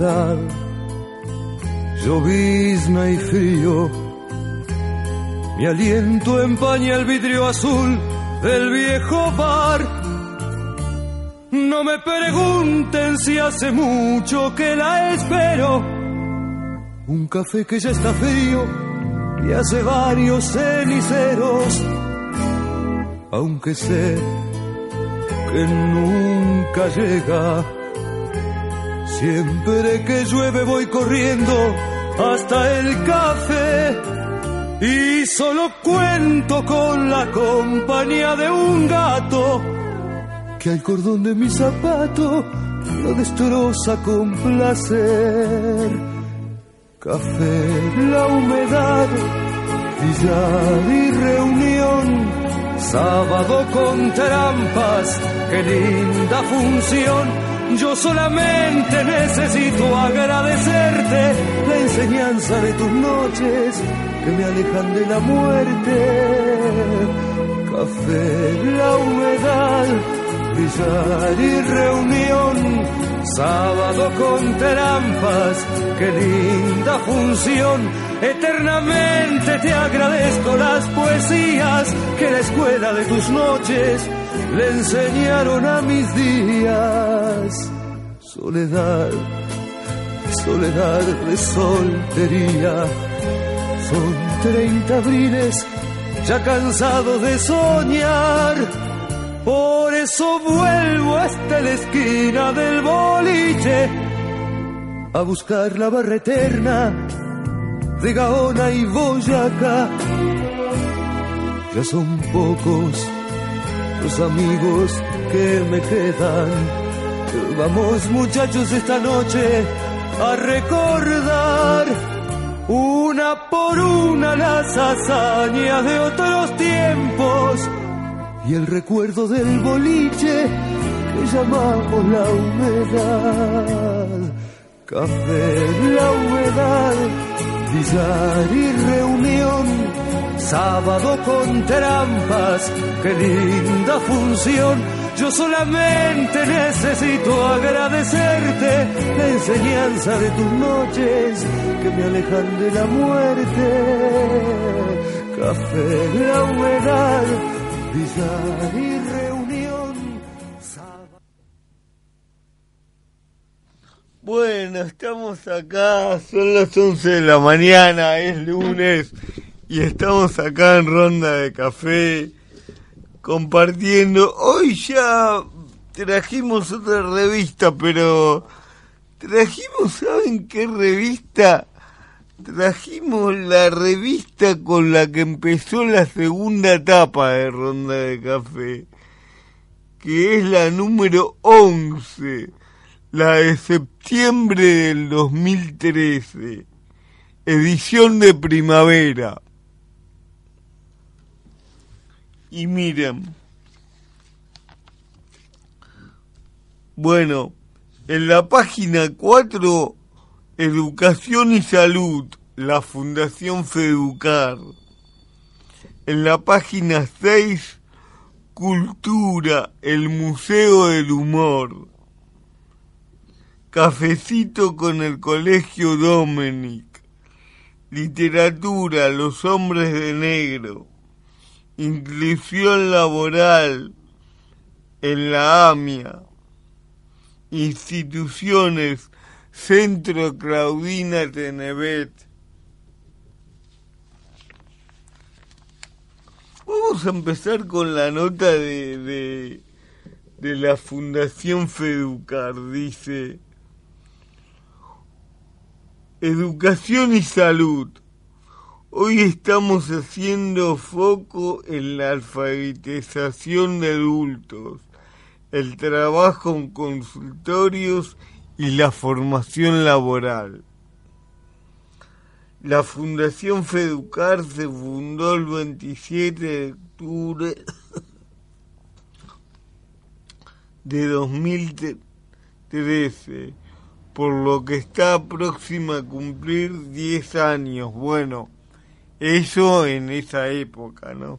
soledad, llovizna y frío. Mi aliento empaña el vidrio azul del viejo bar. No me pregunten si hace mucho que la espero. Un café que ya está frío y hace varios ceniceros. Aunque sé que nunca llega. Siempre que llueve voy corriendo hasta el café y solo cuento con la compañía de un gato que al cordón de mi zapato lo destroza con placer. Café, la humedad, billar y reunión, sábado con trampas, qué linda función. Yo solamente necesito agradecerte la enseñanza de tus noches que me alejan de la muerte. Café, la humedad, billar y reunión, sábado con trampas, qué linda función. Eternamente te agradezco las poesías que la escuela de tus noches le enseñaron a mis días. Soledad, soledad de soltería son treinta abriles ya cansado de soñar. Por eso vuelvo hasta la esquina del boliche a buscar la barra eterna de Gaona y Boyacá. Ya son pocos los amigos que me quedan. Vamos muchachos esta noche a recordar una por una las hazañas de otros tiempos y el recuerdo del boliche que llamamos la humedad. Café, la humedad, billar y reunión, sábado con trampas, qué linda función yo solamente necesito agradecerte la enseñanza de tus noches que me alejan de la muerte. Café, la humedad, billar y reunión. Bueno, estamos acá, son las 11 de la mañana, es lunes y estamos acá en ronda de café compartiendo. Hoy ya trajimos otra revista, pero trajimos, ¿saben qué revista? Trajimos la revista con la que empezó la segunda etapa de Ronda de Café, que es la número 11, la de septiembre del 2013, edición de primavera. Y miren, bueno, en la página 4, Educación y Salud, la Fundación Feducar. En la página 6, Cultura, el Museo del Humor. Cafecito con el Colegio Dominic. Literatura, Los Hombres de Negro inclusión laboral en la AMIA, instituciones, Centro Claudina Tenevet. Vamos a empezar con la nota de, de, de la Fundación Feducar. Dice, Educación y Salud Hoy estamos haciendo foco en la alfabetización de adultos, el trabajo en consultorios y la formación laboral. La Fundación Feducar se fundó el 27 de octubre de 2013, por lo que está próxima a cumplir 10 años. Bueno, eso en esa época, ¿no?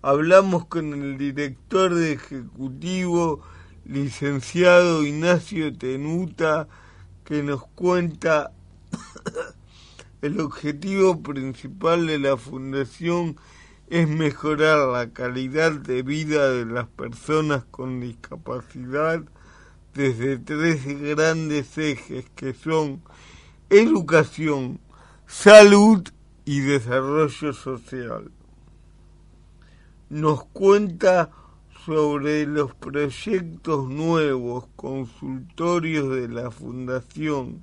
Hablamos con el director de ejecutivo, licenciado Ignacio Tenuta, que nos cuenta el objetivo principal de la fundación es mejorar la calidad de vida de las personas con discapacidad desde tres grandes ejes que son educación, salud y desarrollo social. Nos cuenta sobre los proyectos nuevos, consultorios de la Fundación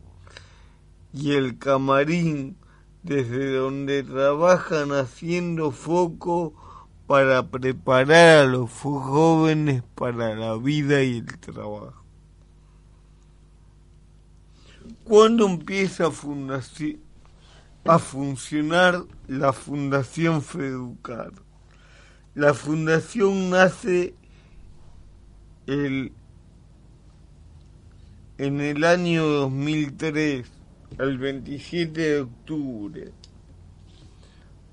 y el camarín desde donde trabajan haciendo foco para preparar a los jóvenes para la vida y el trabajo. ¿Cuándo empieza a, a funcionar la Fundación Feducar? La fundación nace el, en el año 2003, el 27 de octubre,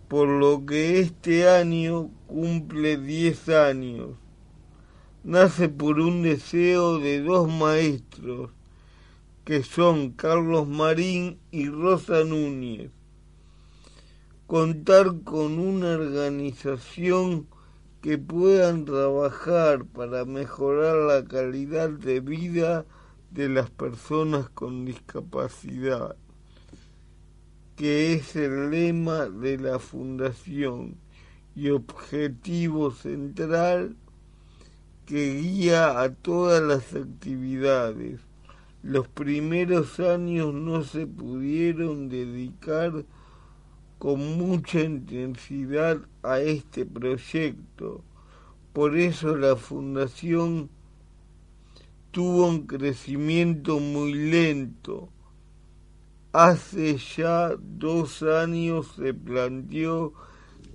por lo que este año cumple 10 años. Nace por un deseo de dos maestros, que son Carlos Marín y Rosa Núñez contar con una organización que puedan trabajar para mejorar la calidad de vida de las personas con discapacidad, que es el lema de la fundación y objetivo central que guía a todas las actividades. Los primeros años no se pudieron dedicar con mucha intensidad a este proyecto. Por eso la fundación tuvo un crecimiento muy lento. Hace ya dos años se planteó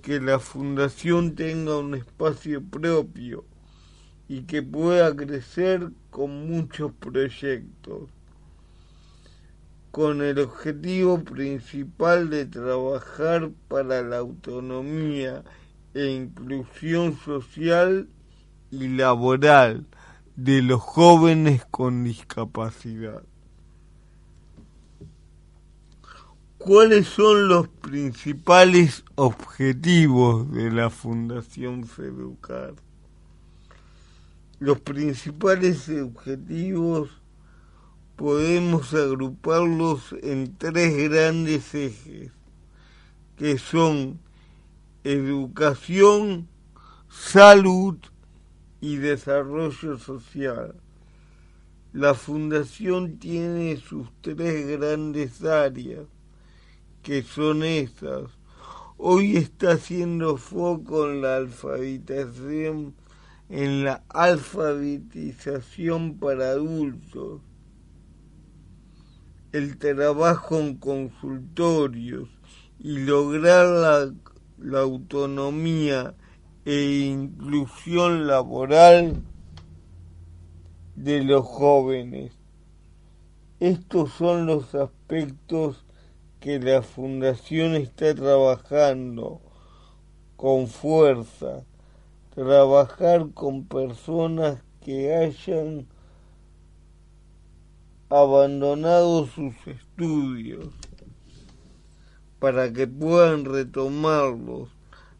que la fundación tenga un espacio propio y que pueda crecer con muchos proyectos con el objetivo principal de trabajar para la autonomía e inclusión social y laboral de los jóvenes con discapacidad. ¿Cuáles son los principales objetivos de la Fundación Feducar? Los principales objetivos podemos agruparlos en tres grandes ejes, que son educación, salud y desarrollo social. La fundación tiene sus tres grandes áreas, que son esas. Hoy está haciendo foco en la alfabetización, en la alfabetización para adultos el trabajo en consultorios y lograr la, autonomía e inclusión laboral de los jóvenes. Estos son los aspectos que la Fundación está trabajando con fuerza, trabajar con personas que hayan abandonado sus estudios para que puedan retomarlos,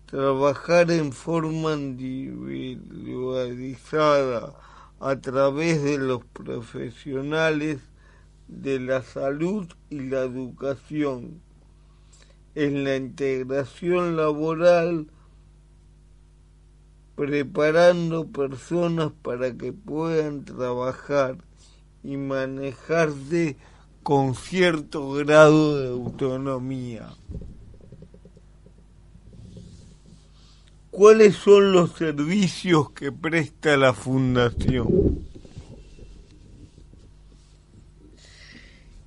trabajar en forma individualizada a través de los profesionales de la salud y la educación, en la integración laboral, preparando personas para que puedan trabajar y manejarse con cierto grado de autonomía. ¿Cuáles son los servicios que presta la Fundación?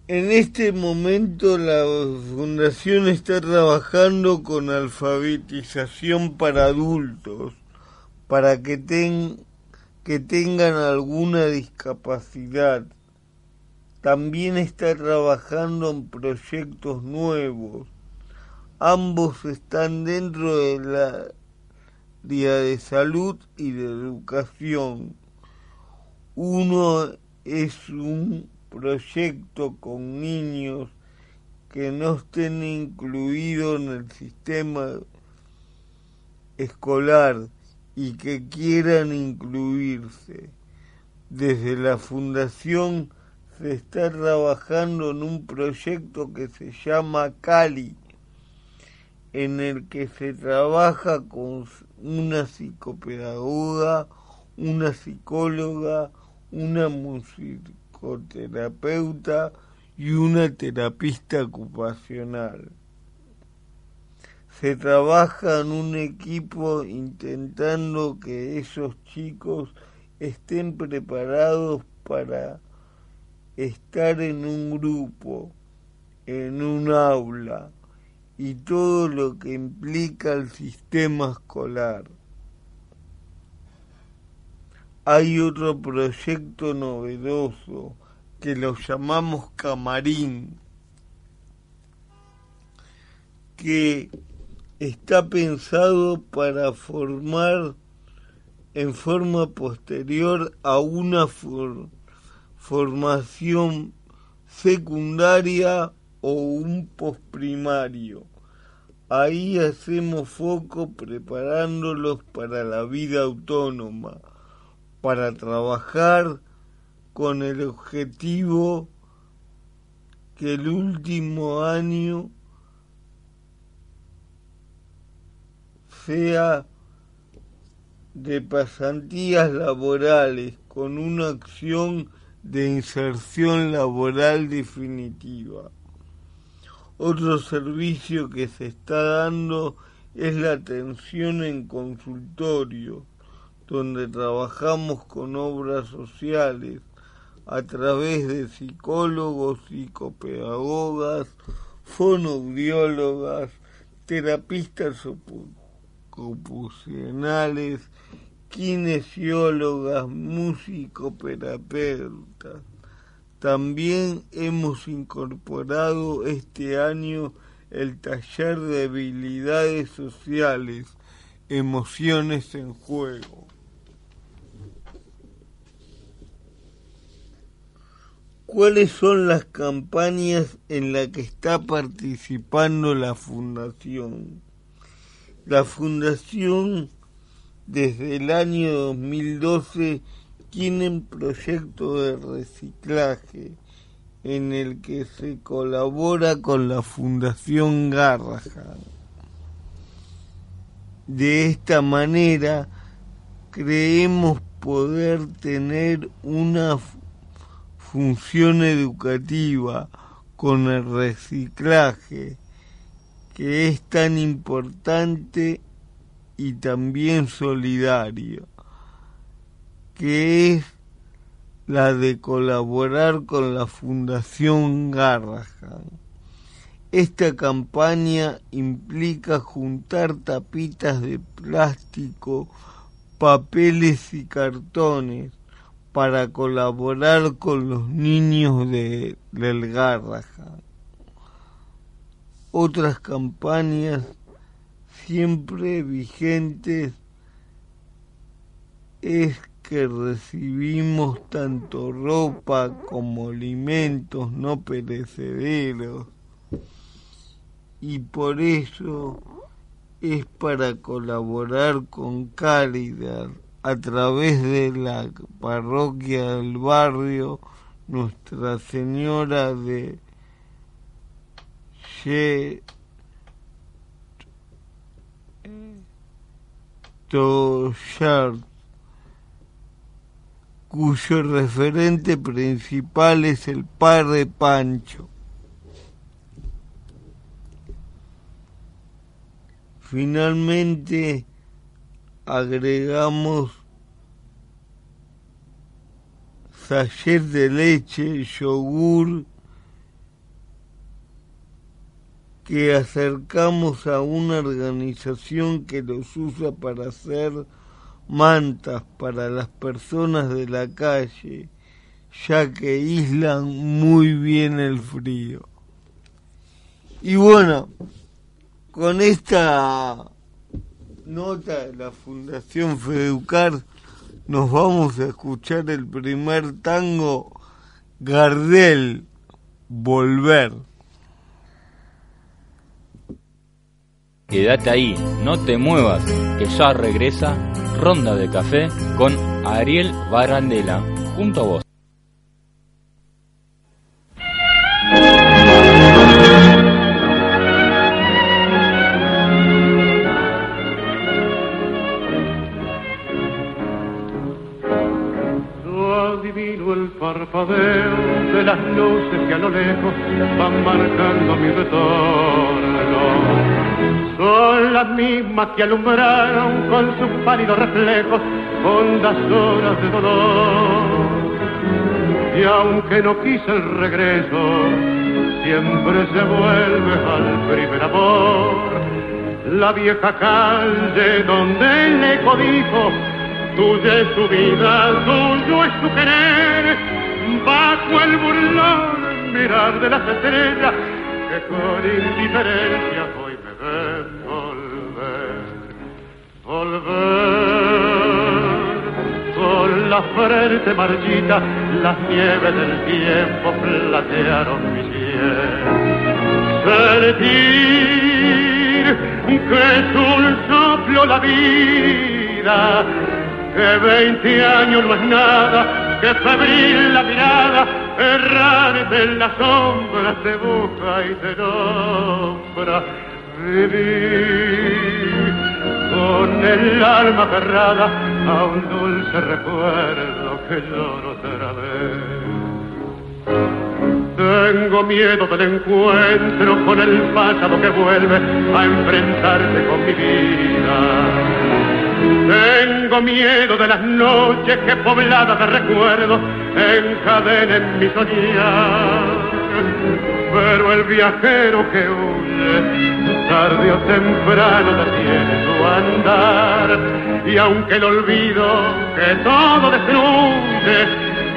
En este momento la Fundación está trabajando con alfabetización para adultos, para que tengan que tengan alguna discapacidad. También está trabajando en proyectos nuevos. Ambos están dentro de la área de salud y de educación. Uno es un proyecto con niños que no estén incluidos en el sistema escolar y que quieran incluirse. Desde la fundación se está trabajando en un proyecto que se llama Cali, en el que se trabaja con una psicopedagoga, una psicóloga, una musicoterapeuta y una terapista ocupacional. Se trabaja en un equipo intentando que esos chicos estén preparados para estar en un grupo, en un aula y todo lo que implica el sistema escolar. Hay otro proyecto novedoso que lo llamamos camarín, que está pensado para formar en forma posterior a una formación secundaria o un posprimario. Ahí hacemos foco preparándolos para la vida autónoma, para trabajar con el objetivo que el último año sea de pasantías laborales con una acción de inserción laboral definitiva. Otro servicio que se está dando es la atención en consultorio, donde trabajamos con obras sociales a través de psicólogos, psicopedagogas, fonoaudiólogas, terapistas ocupacionales, kinesiólogas, musicoterapeutas. También hemos incorporado este año el taller de habilidades sociales, emociones en juego. ¿Cuáles son las campañas en las que está participando la Fundación? La Fundación desde el año 2012 tiene un proyecto de reciclaje en el que se colabora con la Fundación Garrahan. De esta manera creemos poder tener una función educativa con el reciclaje que es tan importante y también solidario, que es la de colaborar con la Fundación Garrahan. Esta campaña implica juntar tapitas de plástico, papeles y cartones para colaborar con los niños de, del Garrahan. Otras campañas siempre vigentes es que recibimos tanto ropa como alimentos no perecederos. Y por eso es para colaborar con Caridad. A través de la parroquia del barrio Nuestra Señora de Toshart, cuyo referente principal es el padre Pancho. Finalmente, agregamos sachet de leche, yogur, que acercamos a una organización que los usa para hacer mantas para las personas de la calle, ya que aíslan muy bien el frío. Y bueno, con esta nota de la Fundación Feducar nos vamos a escuchar el primer tango Gardel, volver. Quédate ahí, no te muevas, que ya regresa Ronda de Café con Ariel Barandela, junto a vos. adivino el parpadeo de las luces que a lo lejos van marcando mi retorno son las mismas que alumbraron con sus pálidos reflejos hondas horas de dolor. Y aunque no quise el regreso, siempre se vuelve al primer amor. La vieja calle donde el eco dijo, tuya es tu vida, tuyo es tu querer, bajo el burlón mirar de las estrellas que con indiferencia frente marchita, las nieves del tiempo platearon mi piel. Sentir que es un soplo la vida, que veinte años no es nada, que febril la mirada, errante en las sombras te busca y te nombra Viví con el alma cerrada a un dulce recuerdo que lloro otra vez. Tengo miedo del encuentro con el pasado que vuelve a enfrentarse con mi vida. Tengo miedo de las noches que pobladas de recuerdos encadenen mi soñar. Pero el viajero que huye tarde o temprano detiene su andar. Y aunque el olvido que todo destruye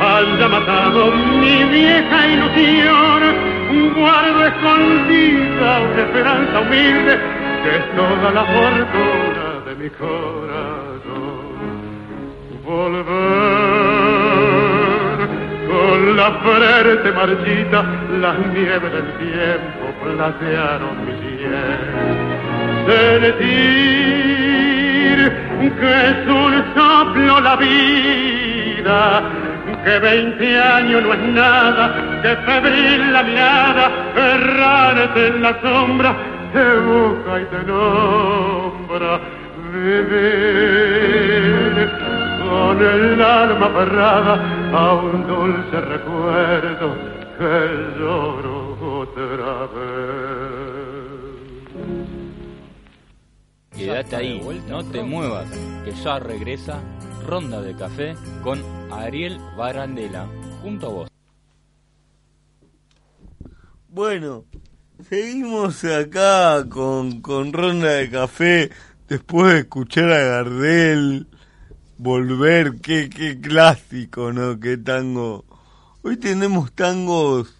haya matado mi vieja ilusión, guardo escondida una esperanza humilde que es toda la fortuna de mi corazón. Volver la frente marchita, las nieves del tiempo platearon mi Sentir que es un soplo la vida, que veinte años no es nada, que febril la mirada, errante en la sombra, te busca y te nombra. Vivir con el alma aferrada a un dulce recuerdo que lloro otra vez. Quédate ahí, no te muevas, que ya regresa Ronda de Café con Ariel Barandela, junto a vos. Bueno, seguimos acá con, con Ronda de Café después de escuchar a Gardel volver, qué, qué clásico, ¿no? Qué tango. Hoy tenemos tangos,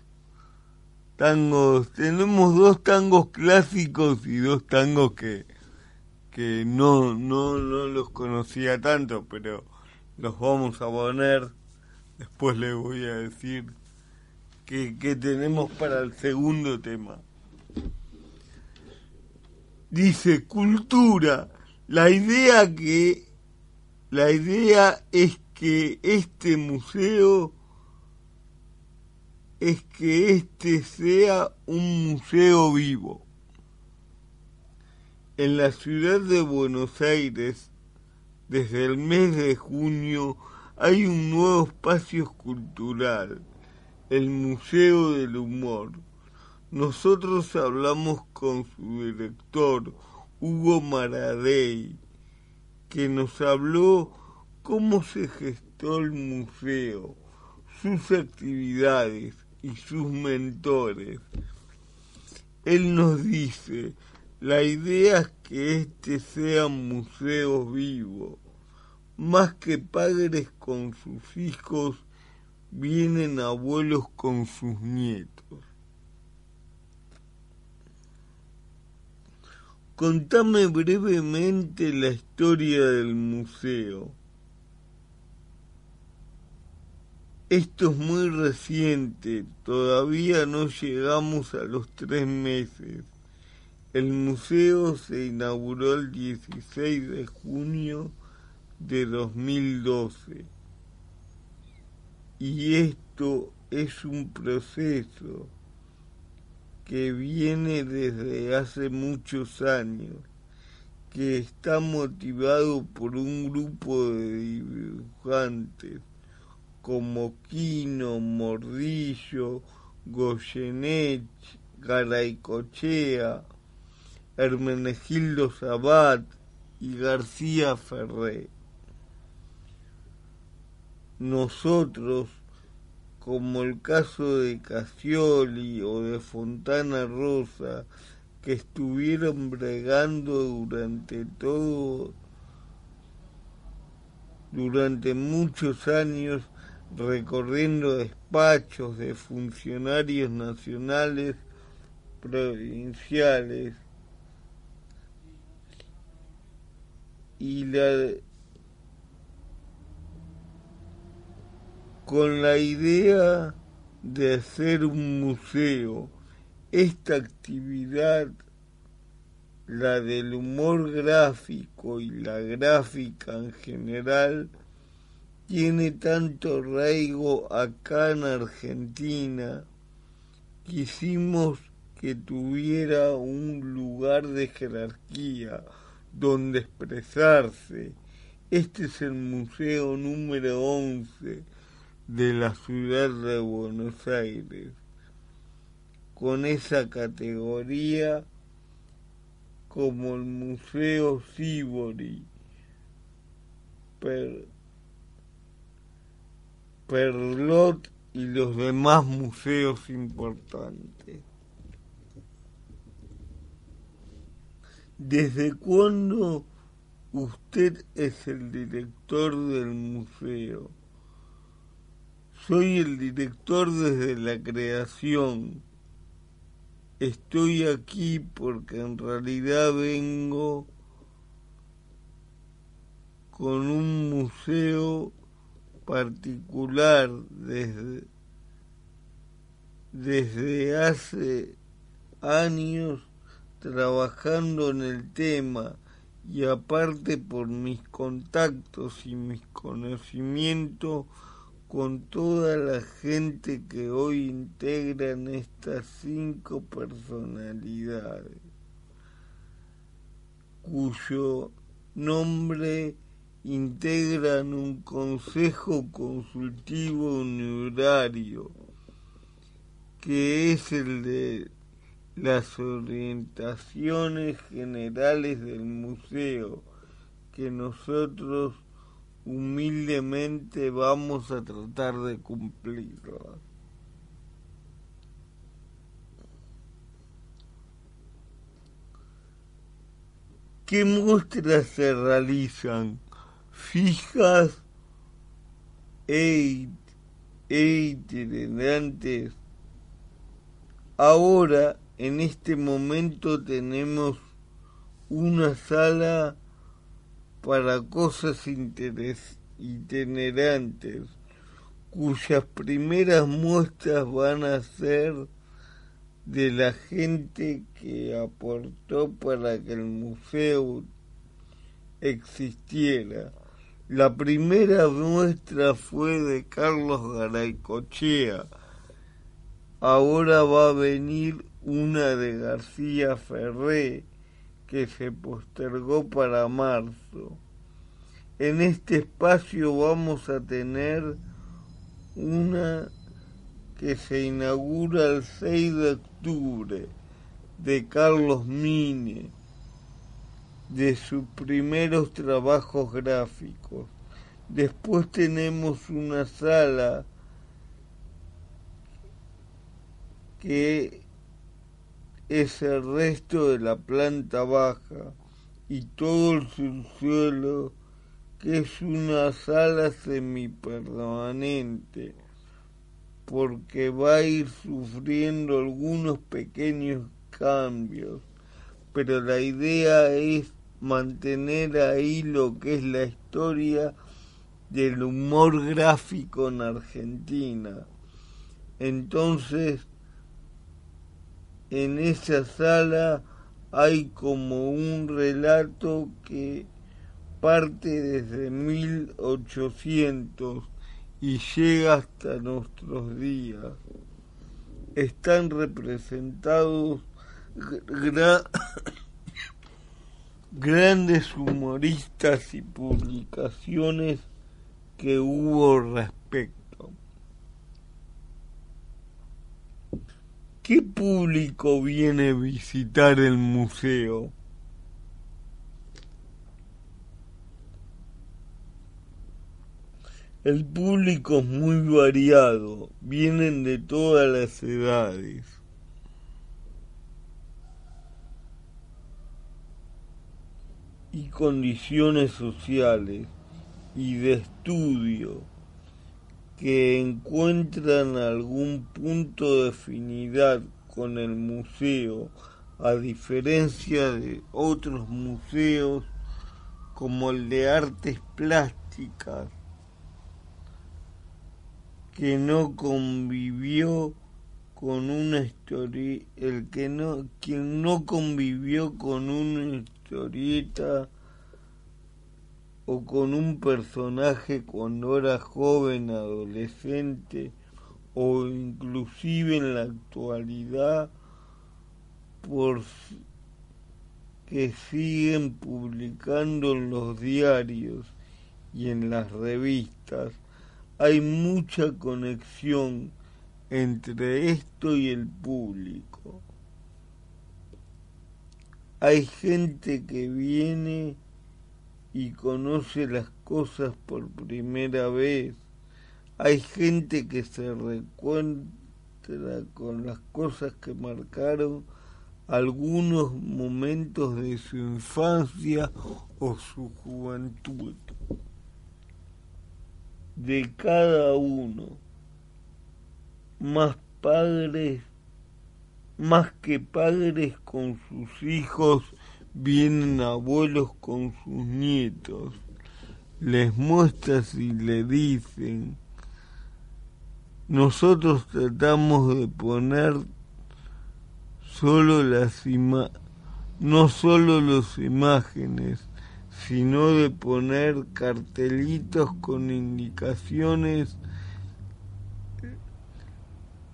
tangos, tenemos dos tangos clásicos y dos tangos que, que no, no, no los conocía tanto, pero los vamos a poner. Después les voy a decir que, que tenemos para el segundo tema. Dice cultura. La idea que la idea es que este museo es que este sea un museo vivo en la ciudad de Buenos Aires, desde el mes de junio, hay un nuevo espacio cultural, el Museo del Humor. Nosotros hablamos con su director, Hugo Maradei, que nos habló cómo se gestó el museo, sus actividades y sus mentores. Él nos dice, la idea es que este sea museo vivo. Más que padres con sus hijos, vienen abuelos con sus nietos. Contame brevemente la historia del museo. Esto es muy reciente, todavía no llegamos a los tres meses. El museo se inauguró el 16 de junio de 2012 y esto es un proceso que viene desde hace muchos años, que está motivado por un grupo de dibujantes como Quino, Mordillo, Goyenech, Garaycochea, Hermenegildo Sabat y García Ferré. Nosotros, como el caso de Casioli o de Fontana Rosa, que estuvieron bregando durante todo, durante muchos años, recorriendo despachos de funcionarios nacionales, provinciales, y la con la idea de hacer un museo. Esta actividad, la del humor gráfico y la gráfica en general, tiene tanto arraigo acá en Argentina. Quisimos que tuviera un lugar de jerarquía donde expresarse. Este es el museo número 11 de la ciudad de Buenos Aires, con esa categoría como el Museo Sibori, Perlot y los demás museos importantes. ¿Desde cuándo usted es el director del museo? Soy el director desde la creación. Estoy aquí porque en realidad vengo con un museo particular desde, desde hace años trabajando en el tema y aparte por mis contactos y mis conocimientos con toda la gente que hoy integran estas cinco personalidades, cuyo nombre integran un consejo consultivo unitario, que es el de las orientaciones generales del museo, que nosotros humildemente vamos a tratar de cumplirlo. ¿Qué muestras se realizan? Fijas e itinerantes. Ahora, en este momento, tenemos una sala para cosas itinerantes, cuyas primeras muestras van a ser de la gente que aportó para que el museo existiera. La primera muestra fue de Carlos Garaycochea. Ahora va a venir una de García Ferré que se postergó para marzo. En este espacio vamos a tener una que se inaugura el 6 de octubre de Carlos Mine, de sus primeros trabajos gráficos. Después tenemos una sala que es el resto de la planta baja y todo el subsuelo que es una sala semipermanente porque va a ir sufriendo algunos pequeños cambios pero la idea es mantener ahí lo que es la historia del humor gráfico en Argentina. Entonces, en esa sala hay como un relato que parte desde 1800 y llega hasta nuestros días. Están representados grandes humoristas y publicaciones que hubo respecto. ¿Qué público viene a visitar el museo? El público es muy variado, vienen de todas las edades. y condiciones sociales y de estudio que encuentran algún punto de afinidad con el museo, a diferencia de otros museos como el de artes plásticas, que no convivió con una historia, el que no, quien no convivió con una historieta o con un personaje cuando era joven, adolescente o inclusive en la actualidad por que siguen publicando en los diarios y en las revistas hay mucha conexión entre esto y el público. Hay gente que viene y conoce las cosas por primera vez. Hay gente que se recuentra con las cosas que marcaron algunos momentos de su infancia o su juventud. De cada uno, más padres, más que padres con sus hijos, vienen abuelos con sus nietos, les muestras y le dicen, nosotros tratamos de poner solo las no solo las imágenes, sino de poner cartelitos con indicaciones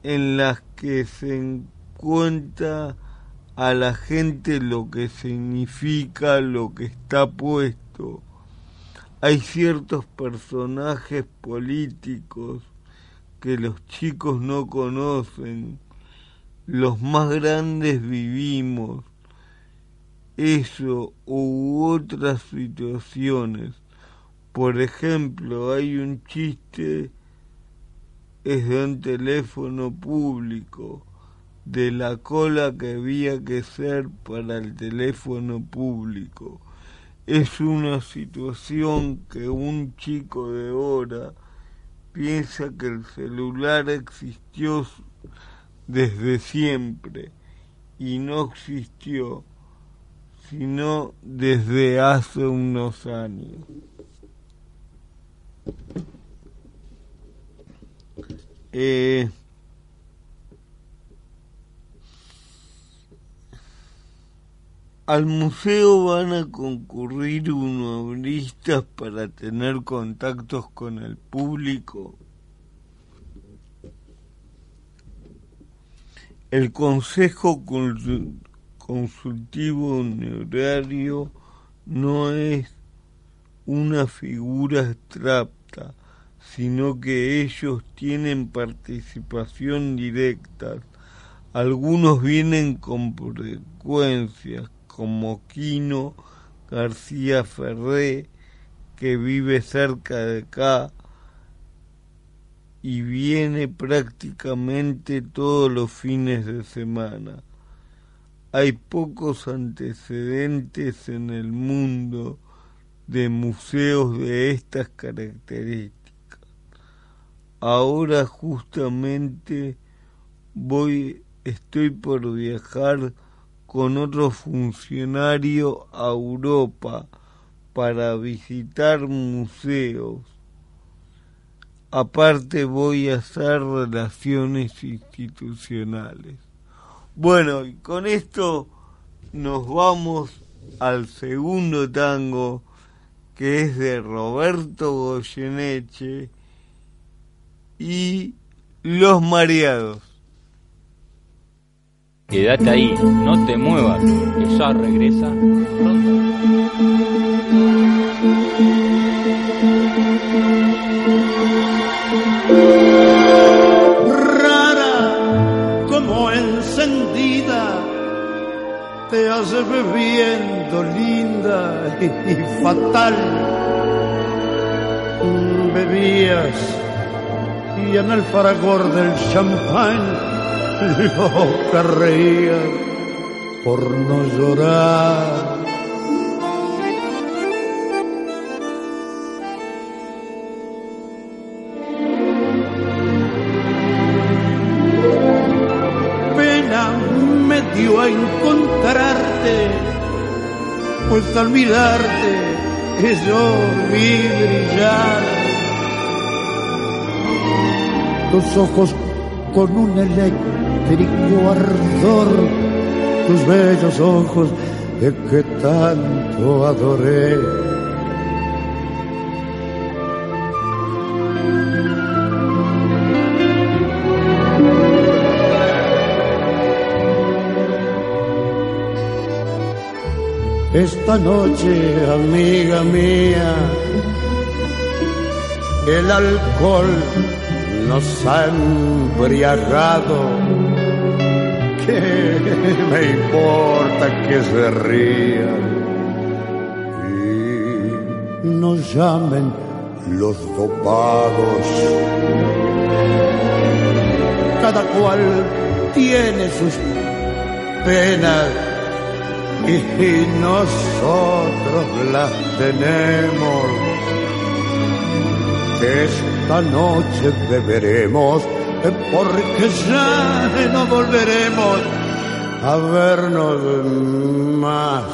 en las que se encuentra a la gente lo que significa lo que está puesto. Hay ciertos personajes políticos que los chicos no conocen, los más grandes vivimos eso u otras situaciones. Por ejemplo, hay un chiste, es de un teléfono público de la cola que había que ser para el teléfono público. Es una situación que un chico de ahora piensa que el celular existió desde siempre y no existió sino desde hace unos años. Eh, Al museo van a concurrir humoristas para tener contactos con el público. El Consejo Consultivo Honorario no es una figura abstracta, sino que ellos tienen participación directa. Algunos vienen con frecuencias, como Quino García Ferré, que vive cerca de acá y viene prácticamente todos los fines de semana. Hay pocos antecedentes en el mundo de museos de estas características. Ahora justamente voy, estoy por viajar con otro funcionario a Europa para visitar museos. aparte voy a hacer relaciones institucionales. Bueno, y con esto nos vamos al segundo tango que es de Roberto Goyeneche y Los Mareados. Quédate ahí, no te muevas, que ya regresa Rara como encendida, te hace bebiendo linda y fatal. Bebías y en el fragor del champán loca reía por no llorar. Pena me dio a encontrarte, pues al mirarte yo vi brillar tus ojos con un eléctrico ardor, tus bellos ojos de que tanto adoré. Esta noche, amiga mía, el alcohol nos ha embriagado. ¿Qué me importa que se rían y nos llamen los dopados? Cada cual tiene sus penas y nosotros las tenemos. Esta noche beberemos porque ya no volveremos a vernos más.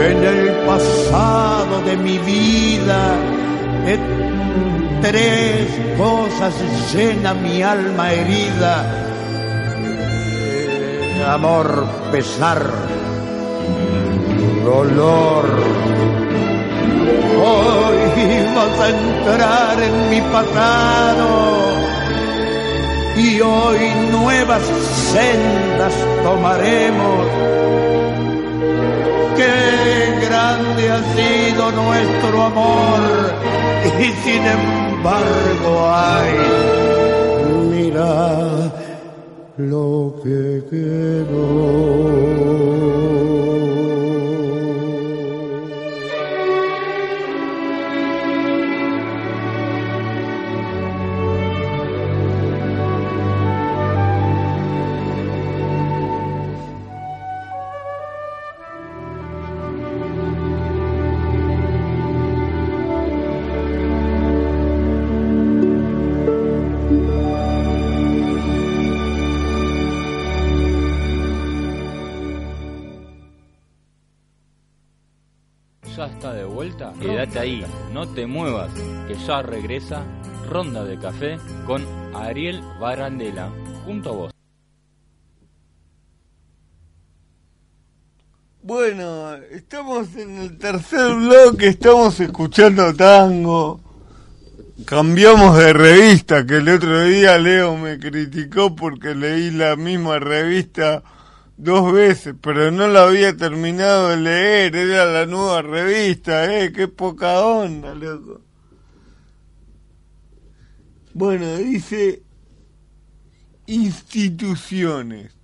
En el pasado de mi vida. Eh, Tres cosas llena mi alma herida. Eh, Amor, pesar, dolor. Hoy vas a entrar en mi pasado y hoy nuevas sendas tomaremos. Qué grande ha sido nuestro amor y sin embargo hay, mira lo que quedó. Ahí, no te muevas, que ya regresa Ronda de Café con Ariel Barandela junto a vos. Bueno, estamos en el tercer bloque, estamos escuchando tango. Cambiamos de revista, que el otro día Leo me criticó porque leí la misma revista dos veces, pero no la había terminado de leer, era la nueva revista, eh, qué poca onda, loco. Bueno, dice instituciones.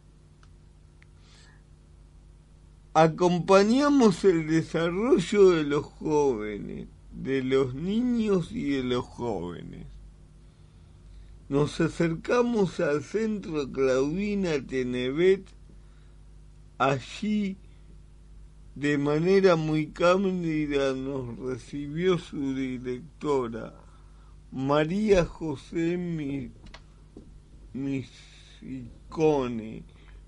Acompañamos el desarrollo de los jóvenes, de los niños y de los jóvenes. nos acercamos al centro Claudina Tenevet, allí de manera muy cándida nos recibió su directora, María José Misicone.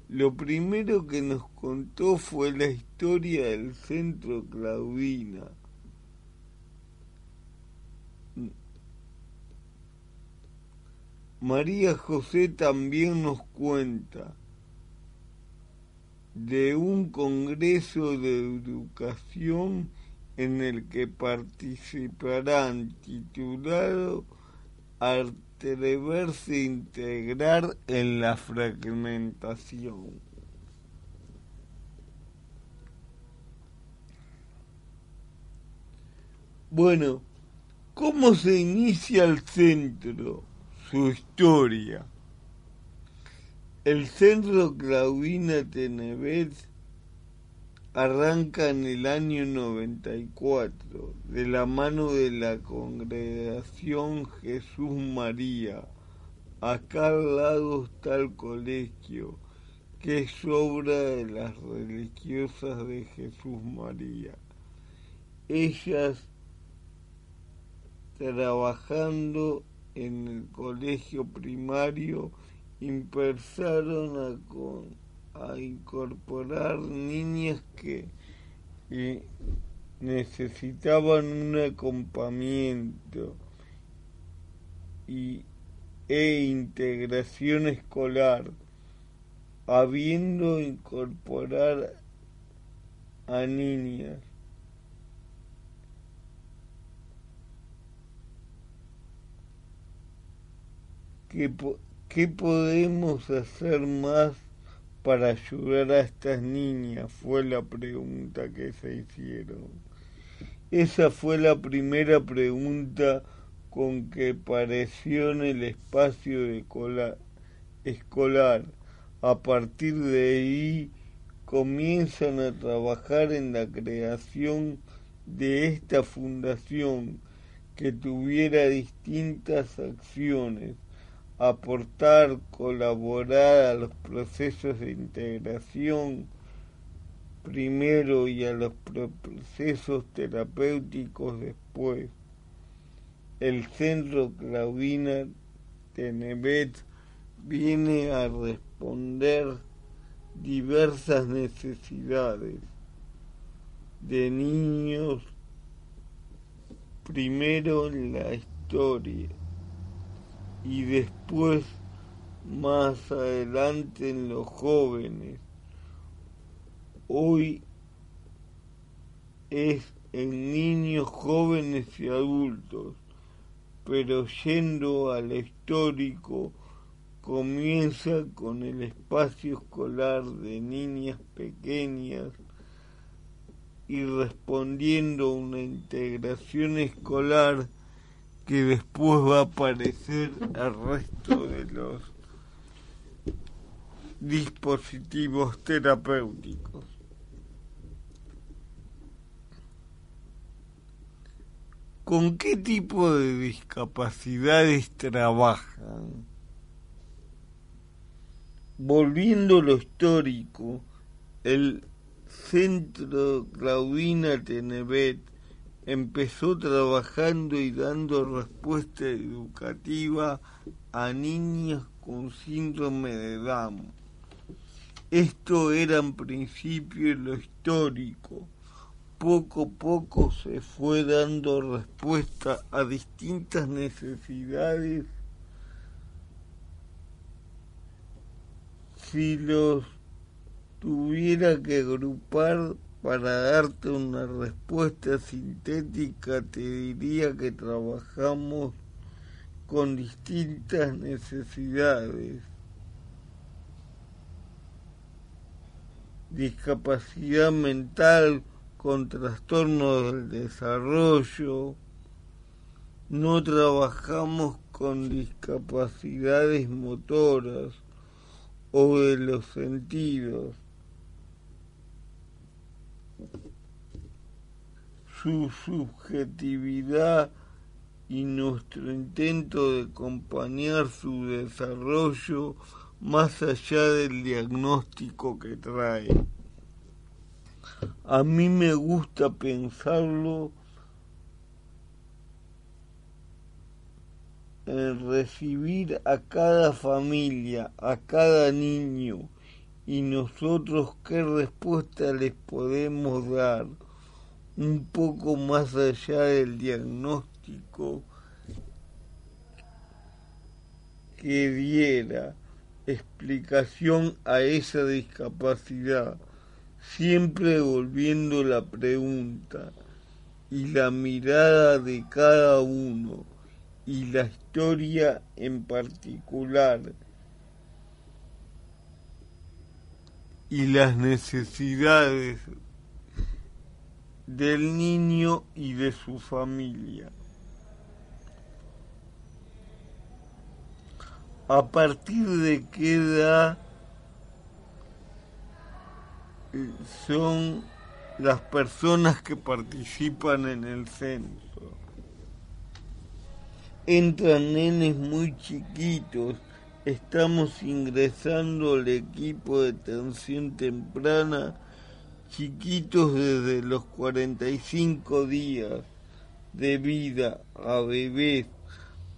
Lo primero que nos contó fue la historia del centro Claudina María José también nos cuenta de un congreso de educación en el que participarán titulado Atreverse integrar en la fragmentación. Bueno, ¿cómo se inicia el centro? su historia. El centro Claudina Tenevet arranca en el año 94 de la mano de la congregación Jesús María. Acá al lado está el colegio, que es obra de las religiosas de Jesús María. Ellas trabajando en el colegio primario empezaron a, incorporar niñas que necesitaban un acompañamiento y, e integración escolar, habiendo incorporar a niñas ¿Qué, podemos hacer más para ayudar a estas niñas? Fue la pregunta que se hicieron. Esa fue la primera pregunta con que apareció en el espacio escolar. A partir de ahí comienzan a trabajar en la creación de esta fundación que tuviera distintas acciones aportar, colaborar a los procesos de integración primero y a los procesos terapéuticos después. El Centro Claudina Tenevet viene a responder diversas necesidades de niños, primero en la historia y después más adelante en los jóvenes. Hoy es en niños, jóvenes y adultos, pero yendo al histórico, comienza con el espacio escolar de niñas pequeñas y respondiendo a una integración escolar que después va a aparecer al resto de los dispositivos terapéuticos. ¿Con qué tipo de discapacidades trabajan? Volviendo a lo histórico, el Centro Claudina Tenevet empezó trabajando y dando respuesta educativa a niñas con síndrome de Down. Esto era en principio lo histórico. Poco a poco se fue dando respuesta a distintas necesidades. Si los tuviera que agrupar para darte una respuesta sintética te diría que trabajamos con distintas necesidades. Discapacidad mental con trastornos del desarrollo. No trabajamos con discapacidades motoras o de los sentidos su subjetividad y nuestro intento de acompañar su desarrollo más allá del diagnóstico que trae. A mí me gusta pensarlo en recibir a cada familia, a cada niño, y nosotros qué respuesta les podemos dar un poco más allá del diagnóstico que diera explicación a esa discapacidad, siempre volviendo la pregunta y la mirada de cada uno y la historia en particular y las necesidades del niño y de su familia. a partir de qué edad eh, son las personas que participan en el censo. Entran nenes muy chiquitos, estamos ingresando al equipo de atención temprana, chiquitos desde los 45 días de vida a bebés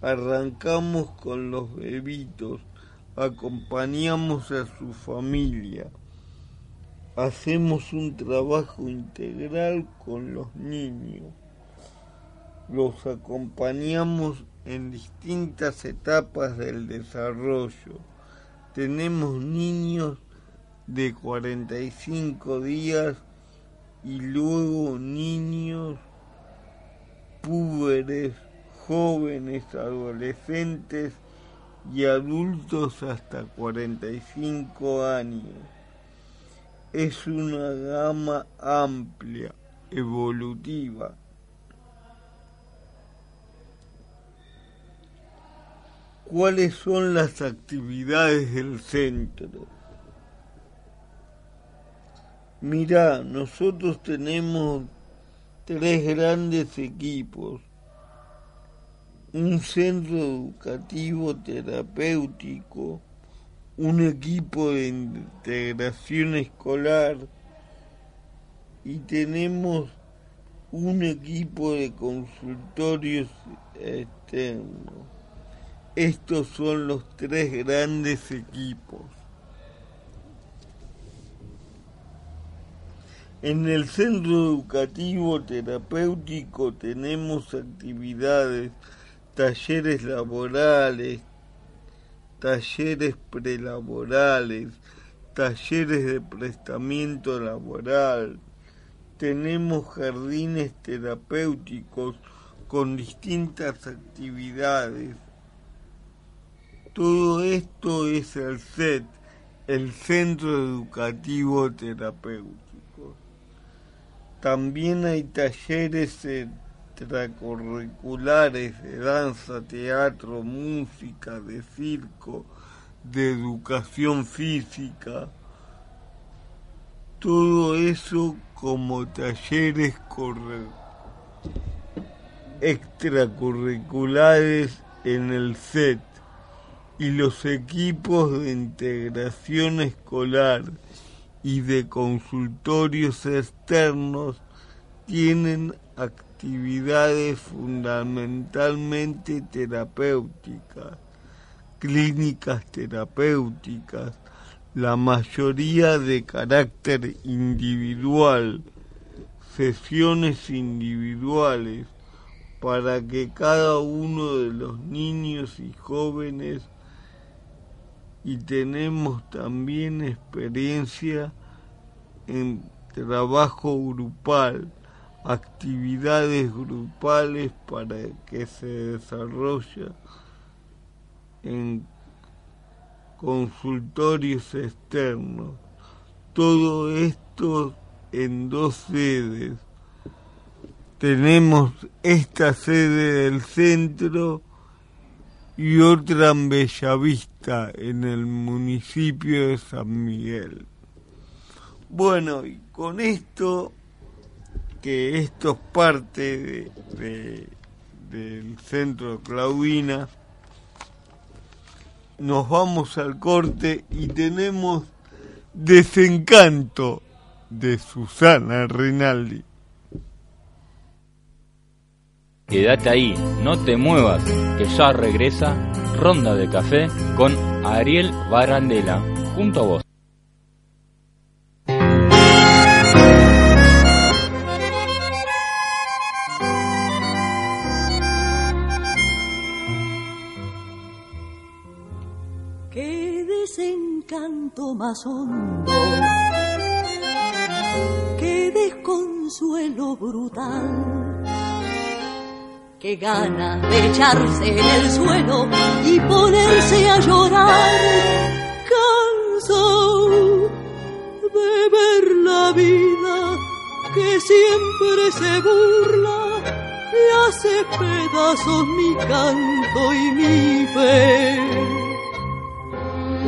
arrancamos con los bebitos, acompañamos a su familia, hacemos un trabajo integral con los niños, los acompañamos en distintas etapas del desarrollo. Tenemos niños de 45 días y luego niños púberes jóvenes, adolescentes y adultos hasta 45 años. Es una gama amplia, evolutiva. ¿Cuáles son las actividades del centro? Mira, nosotros tenemos tres grandes equipos un centro educativo terapéutico, un equipo de integración escolar y tenemos un equipo de consultorios externos. Estos son los tres grandes equipos. En el centro educativo terapéutico tenemos actividades talleres laborales, talleres prelaborales, talleres de prestamiento laboral, tenemos jardines terapéuticos con distintas actividades. Todo esto es el CET, el Centro Educativo Terapéutico. También hay talleres extracurriculares de danza, teatro, música, de circo, de educación física, todo eso como talleres extracurriculares en el set. Y los equipos de integración escolar y de consultorios externos tienen actividades fundamentalmente terapéuticas, clínicas terapéuticas, la mayoría de carácter individual, sesiones individuales, para que cada uno de los niños y jóvenes y tenemos también experiencia en trabajo grupal actividades grupales para que se desarrolle en consultorios externos. Todo esto en dos sedes. Tenemos esta sede del centro y otra en Bellavista, en el municipio de San Miguel. Bueno, y con esto que esto es parte de, del centro Claudina. Nos vamos al corte y tenemos Desencanto de Susana Rinaldi. Quédate ahí, no te muevas, que ya regresa Ronda de Café con Ariel Barandela, junto a vos. Qué desencanto más hondo, qué desconsuelo brutal, qué gana de echarse en el suelo y ponerse a llorar, cansado de ver la vida que siempre se burla y hace pedazos mi canto y mi fe.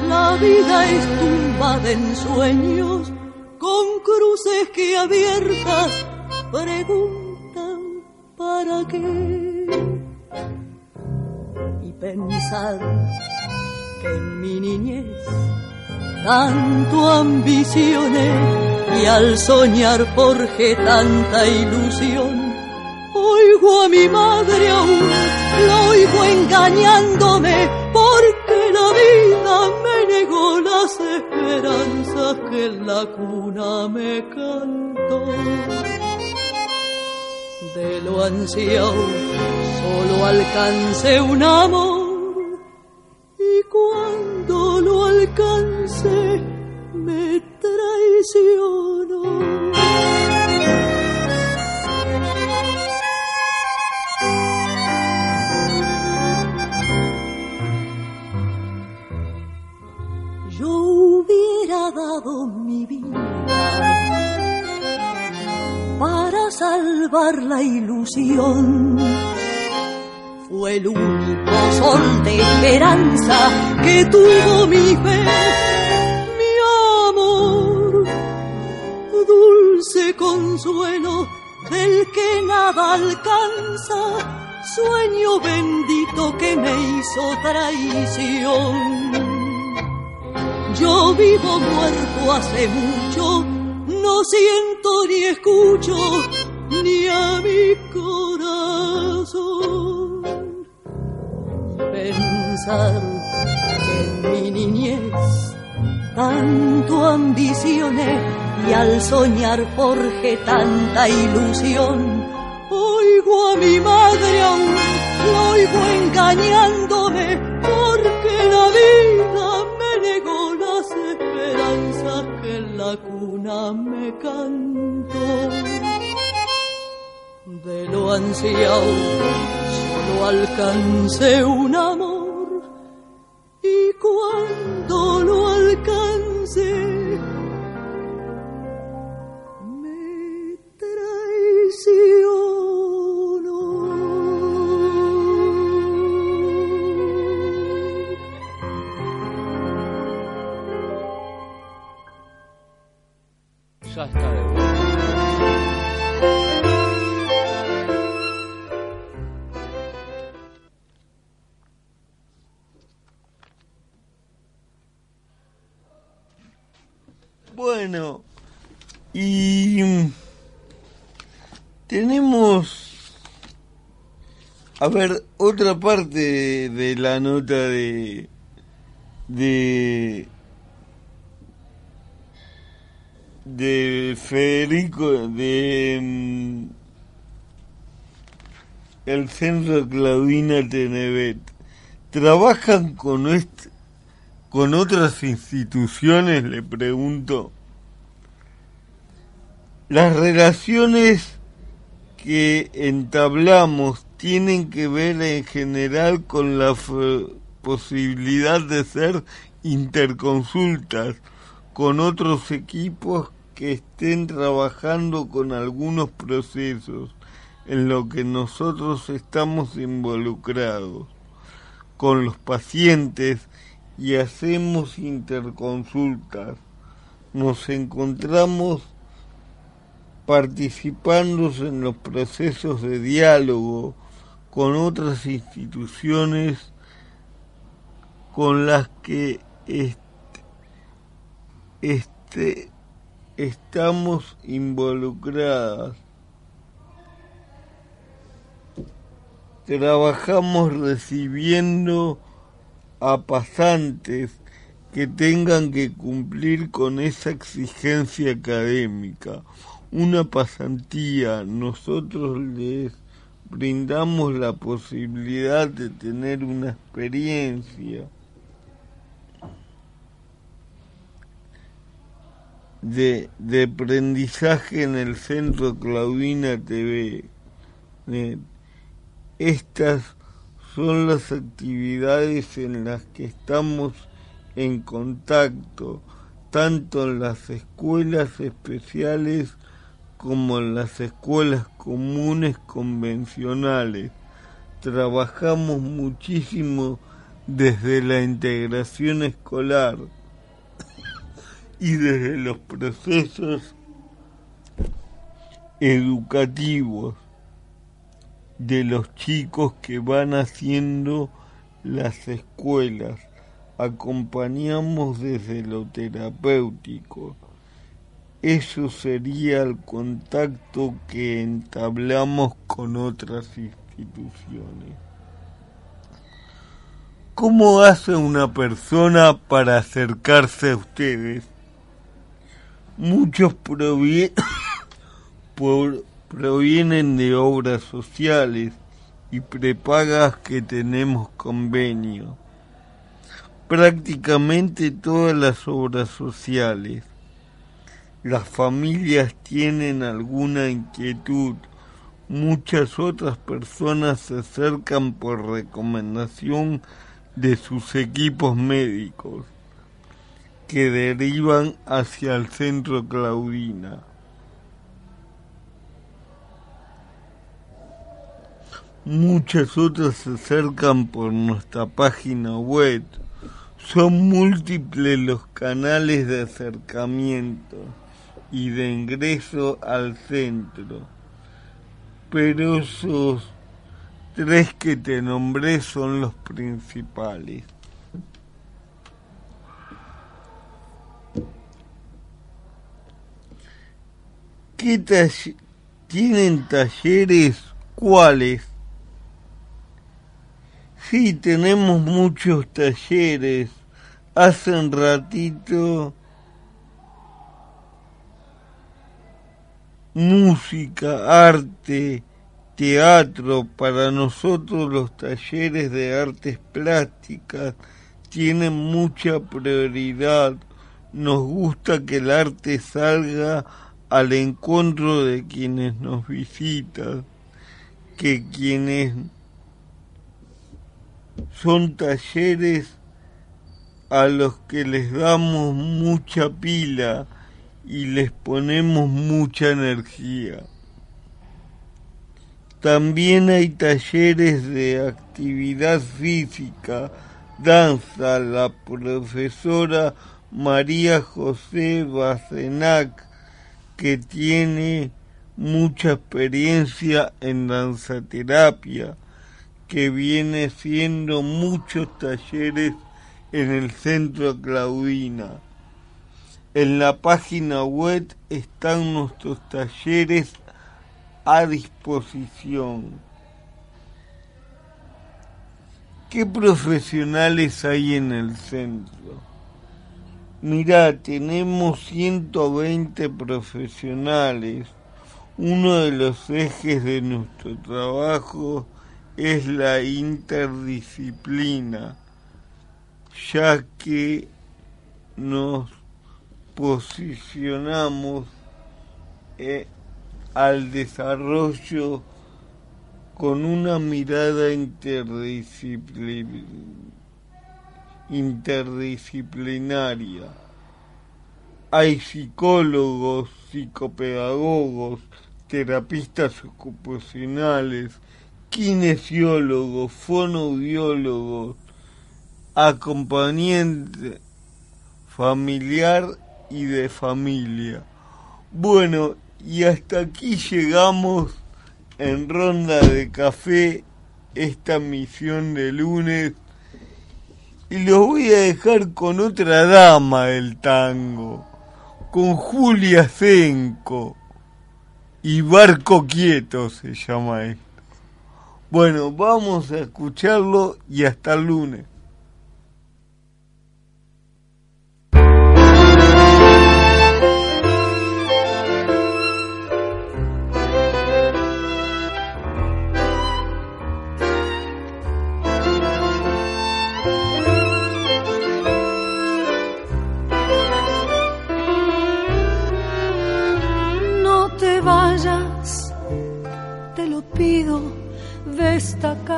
La vida es tumba de ensueños con cruces que abiertas preguntan para qué. Y pensar que en mi niñez tanto ambicioné y al soñar forjé tanta ilusión. Oigo a mi madre aún, la oigo engañándome porque la vida me negó las esperanzas que en la cuna me cantó. De lo ansiado solo alcancé un amor y cuando lo alcancé me traicionó. Yo hubiera dado mi vida para salvar la ilusión. Fue el único sol de esperanza que tuvo mi fe, mi amor, dulce consuelo del que nada alcanza, sueño bendito que me hizo traición. Yo vivo muerto hace mucho, no siento ni escucho ni a mi corazón. Pensar que en mi niñez tanto ambicioné y al soñar forjé tanta ilusión. Oigo a mi madre aún, la oigo engañándome porque la vida me negó las esperanzas que en la cuna me cantó. De lo ansiado solo alcancé un amor a ver, otra parte de, la nota de, de, de Federico, de mm, el Centro Claudina Tenevet. ¿Trabajan con nuestra con otras instituciones, le pregunto, las relaciones que entablamos tienen que ver en general con la posibilidad de ser interconsultas con otros equipos que estén trabajando con algunos procesos en lo que nosotros estamos involucrados con los pacientes y hacemos interconsultas. Nos encontramos participando en los procesos de diálogo con otras instituciones con las que este, estamos involucradas. Trabajamos recibiendo a pasantes que tengan que cumplir con esa exigencia académica. Una pasantía, nosotros les brindamos la posibilidad de tener una experiencia de, de aprendizaje en el centro Claudina TV. Estas son las actividades en las que estamos en contacto, tanto en las escuelas especiales como en las escuelas comunes convencionales. Trabajamos muchísimo desde la integración escolar y desde los procesos educativos de los chicos que van haciendo las escuelas. Acompañamos desde lo terapéutico. Eso sería el contacto que entablamos con otras instituciones. ¿Cómo hace una persona para acercarse a ustedes? Muchos provienen de obras sociales y prepagas que tenemos convenio. Prácticamente todas las obras sociales. Las familias tienen alguna inquietud. Muchas otras personas se acercan por recomendación de sus equipos médicos que derivan hacia el centro Claudina. Muchas otras se acercan por nuestra página web. Son múltiples los canales de acercamiento y de ingreso al centro. Pero esos tres que te nombré son los principales. ¿Qué tienen talleres? ¿Cuáles? Sí, tenemos muchos talleres. Hace un ratito música, arte, teatro. Para nosotros los talleres de artes plásticas tienen mucha prioridad. Nos gusta que el arte salga al encuentro de quienes nos visitan, que quienes son talleres a los que les damos mucha pila y les ponemos mucha energía. También hay talleres de actividad física, danza, la profesora María José Bacenac que tiene mucha experiencia en danzaterapia, que viene haciendo muchos talleres en el centro Claudina. En la página web están nuestros talleres a disposición. ¿Qué profesionales hay en el centro? Mira, tenemos 120 profesionales. Uno de los ejes de nuestro trabajo es la interdisciplina, ya que nos posicionamos eh, al desarrollo con una mirada interdisciplinaria. Hay psicólogos, psicopedagogos, terapistas ocupacionales, kinesiólogos, fonoaudiólogos, acompañante familiar y de familia. Bueno, y hasta aquí llegamos en ronda de café esta misión de lunes y los voy a dejar con otra dama del tango, con Julia Senco y Barco Quieto se llama esto. Bueno, vamos a escucharlo y hasta el lunes.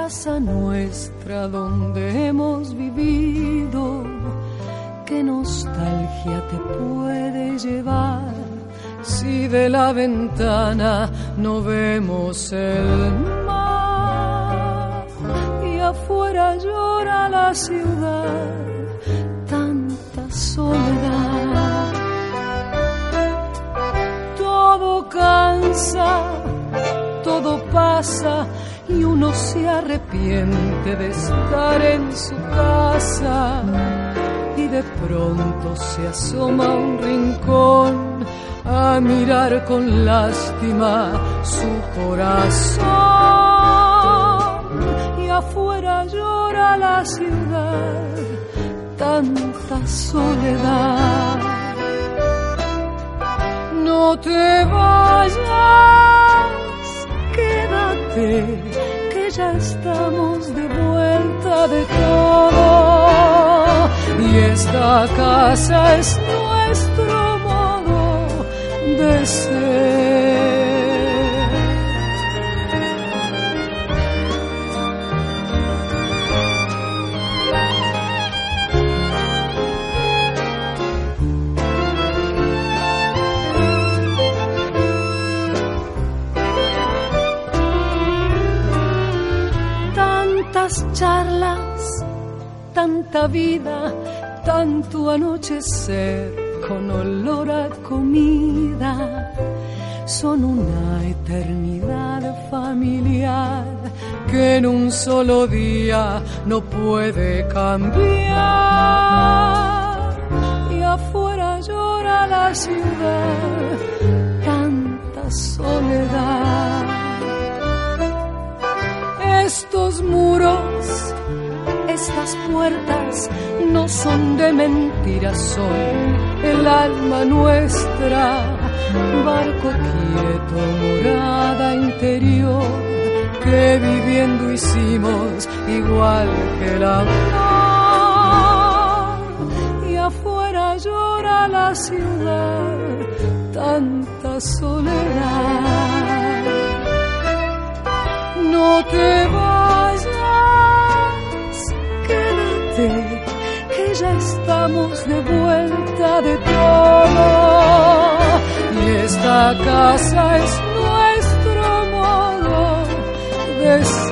Casa nuestra donde hemos vivido. ¿Qué nostalgia te puede llevar si de la ventana no vemos el mar? Y afuera llora la ciudad, tanta soledad. Todo cansa, todo pasa y uno se arrepiente de estar en su casa y de pronto se asoma a un rincón a mirar con lástima su corazón. Y afuera llora la ciudad tanta soledad. No te vayas quédate ya estamos de vuelta de todo y esta casa es nuestro modo de ser. Tanto anochecer con olor a comida. Son una eternidad familiar que en un solo día no puede cambiar. Y afuera llora la ciudad, tanta soledad estos muros, estas puertas no son de mentiras, son el alma nuestra, barco quieto, morada interior, que viviendo hicimos igual que el amor. Y afuera llora la ciudad, tanta soledad no te vayas, esta casa es nuestro modo de ser.